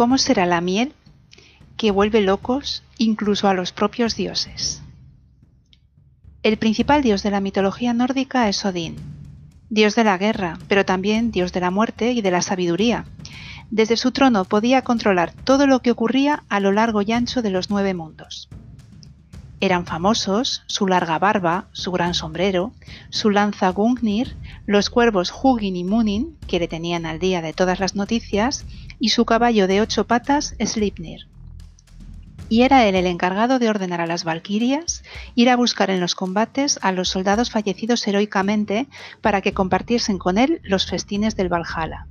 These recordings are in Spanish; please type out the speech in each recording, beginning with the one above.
¿Cómo será la miel que vuelve locos incluso a los propios dioses? El principal dios de la mitología nórdica es Odín, dios de la guerra, pero también dios de la muerte y de la sabiduría. Desde su trono podía controlar todo lo que ocurría a lo largo y ancho de los nueve mundos. Eran famosos su larga barba, su gran sombrero, su lanza Gungnir, los cuervos Hugin y Munin, que le tenían al día de todas las noticias, y su caballo de ocho patas Slipnir y era él el encargado de ordenar a las valquirias ir a buscar en los combates a los soldados fallecidos heroicamente para que compartiesen con él los festines del Valhalla.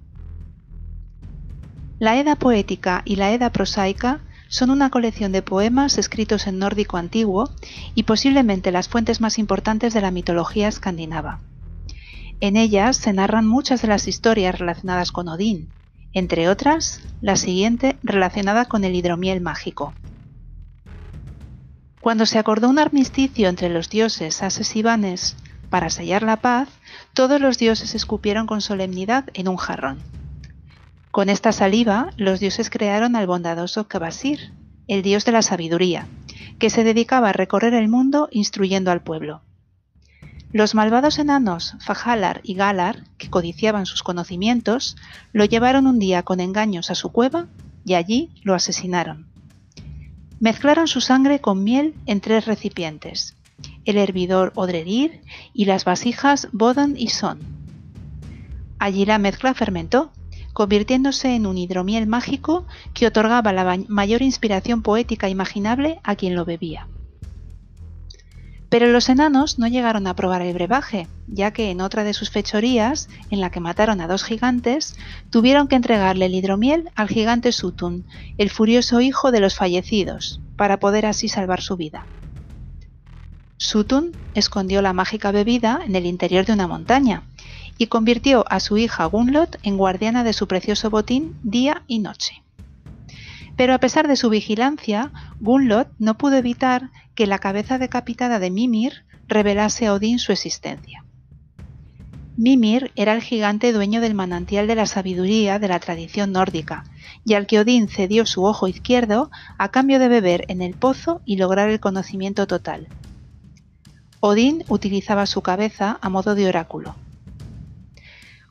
La Edda poética y la Edda prosaica son una colección de poemas escritos en nórdico antiguo y posiblemente las fuentes más importantes de la mitología escandinava. En ellas se narran muchas de las historias relacionadas con Odín, entre otras, la siguiente relacionada con el hidromiel mágico. Cuando se acordó un armisticio entre los dioses Ases y Vanes para sellar la paz, todos los dioses escupieron con solemnidad en un jarrón. Con esta saliva, los dioses crearon al bondadoso Kabasir, el dios de la sabiduría, que se dedicaba a recorrer el mundo instruyendo al pueblo. Los malvados enanos Fajalar y Galar, que codiciaban sus conocimientos, lo llevaron un día con engaños a su cueva y allí lo asesinaron. Mezclaron su sangre con miel en tres recipientes, el hervidor Odrerir y las vasijas Bodan y Son. Allí la mezcla fermentó, convirtiéndose en un hidromiel mágico que otorgaba la mayor inspiración poética imaginable a quien lo bebía. Pero los enanos no llegaron a probar el brebaje, ya que en otra de sus fechorías, en la que mataron a dos gigantes, tuvieron que entregarle el hidromiel al gigante Sutun, el furioso hijo de los fallecidos, para poder así salvar su vida. Sutun escondió la mágica bebida en el interior de una montaña y convirtió a su hija Gunlot en guardiana de su precioso botín día y noche. Pero a pesar de su vigilancia, Gunlot no pudo evitar que la cabeza decapitada de Mimir revelase a Odín su existencia. Mimir era el gigante dueño del manantial de la sabiduría de la tradición nórdica, y al que Odín cedió su ojo izquierdo a cambio de beber en el pozo y lograr el conocimiento total. Odín utilizaba su cabeza a modo de oráculo.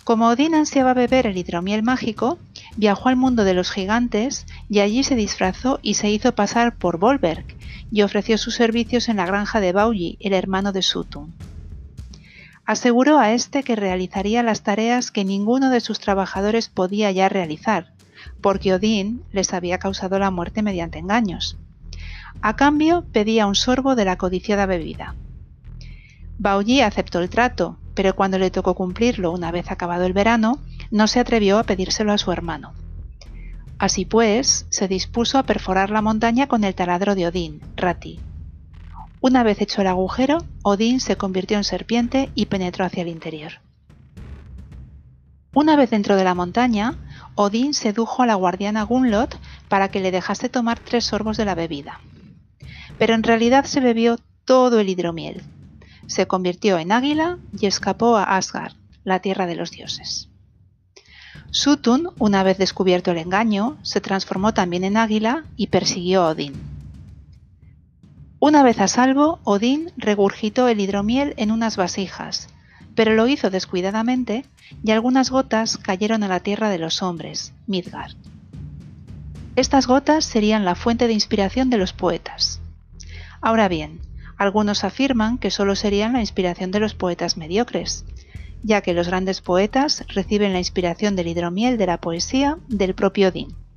Como Odín ansiaba beber el hidromiel mágico, viajó al mundo de los gigantes y allí se disfrazó y se hizo pasar por Volberg y ofreció sus servicios en la granja de Baugi, el hermano de Sutun. Aseguró a este que realizaría las tareas que ninguno de sus trabajadores podía ya realizar, porque Odín les había causado la muerte mediante engaños. A cambio pedía un sorbo de la codiciada bebida. Baugi aceptó el trato, pero cuando le tocó cumplirlo una vez acabado el verano, no se atrevió a pedírselo a su hermano. Así pues, se dispuso a perforar la montaña con el taladro de Odín, Rati. Una vez hecho el agujero, Odín se convirtió en serpiente y penetró hacia el interior. Una vez dentro de la montaña, Odín sedujo a la guardiana Gunlot para que le dejase tomar tres sorbos de la bebida. Pero en realidad se bebió todo el hidromiel, se convirtió en águila y escapó a Asgard, la tierra de los dioses. Sutun, una vez descubierto el engaño, se transformó también en águila y persiguió a Odín. Una vez a salvo, Odín regurgitó el hidromiel en unas vasijas, pero lo hizo descuidadamente y algunas gotas cayeron a la tierra de los hombres, Midgard. Estas gotas serían la fuente de inspiración de los poetas. Ahora bien, algunos afirman que solo serían la inspiración de los poetas mediocres, ya que los grandes poetas reciben la inspiración del hidromiel de la poesía del propio Odín.